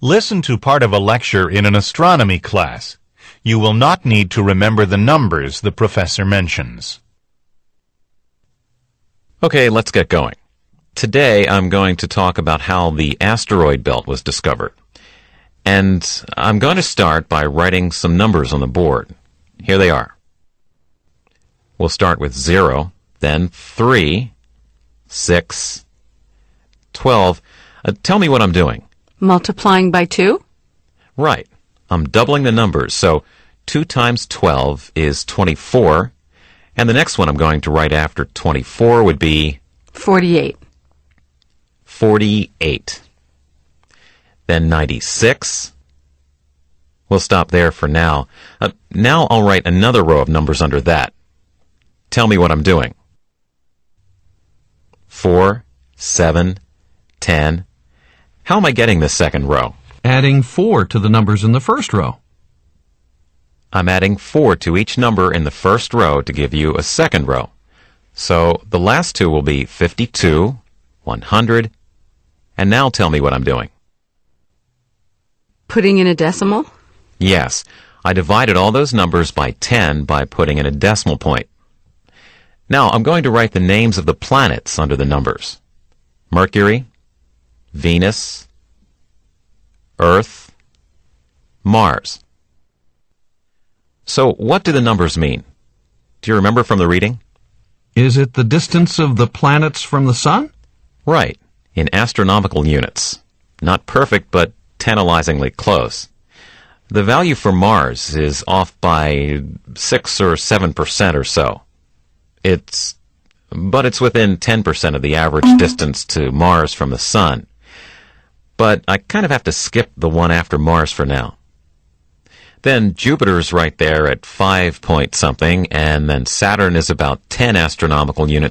Listen to part of a lecture in an astronomy class. You will not need to remember the numbers the professor mentions. Okay, let's get going. Today I'm going to talk about how the asteroid belt was discovered. And I'm going to start by writing some numbers on the board. Here they are. We'll start with 0, then 3, 6, 12. Uh, tell me what I'm doing. Multiplying by 2? Right. I'm doubling the numbers, so 2 times 12 is 24, and the next one I'm going to write after 24 would be 48. 48. Then 96. We'll stop there for now. Uh, now I'll write another row of numbers under that. Tell me what I'm doing. 4, 7, 10. How am I getting this second row? Adding 4 to the numbers in the first row. I'm adding 4 to each number in the first row to give you a second row. So the last two will be 52, 100, and now tell me what I'm doing. Putting in a decimal? Yes, I divided all those numbers by 10 by putting in a decimal point. Now I'm going to write the names of the planets under the numbers. Mercury, Venus, Earth, Mars. So what do the numbers mean? Do you remember from the reading? Is it the distance of the planets from the sun? Right, in astronomical units. Not perfect, but tantalizingly close. The value for Mars is off by 6 or 7% or so. It's, but it's within 10% of the average mm-hmm. distance to Mars from the Sun. But I kind of have to skip the one after Mars for now. Then Jupiter's right there at 5 point something, and then Saturn is about 10 astronomical units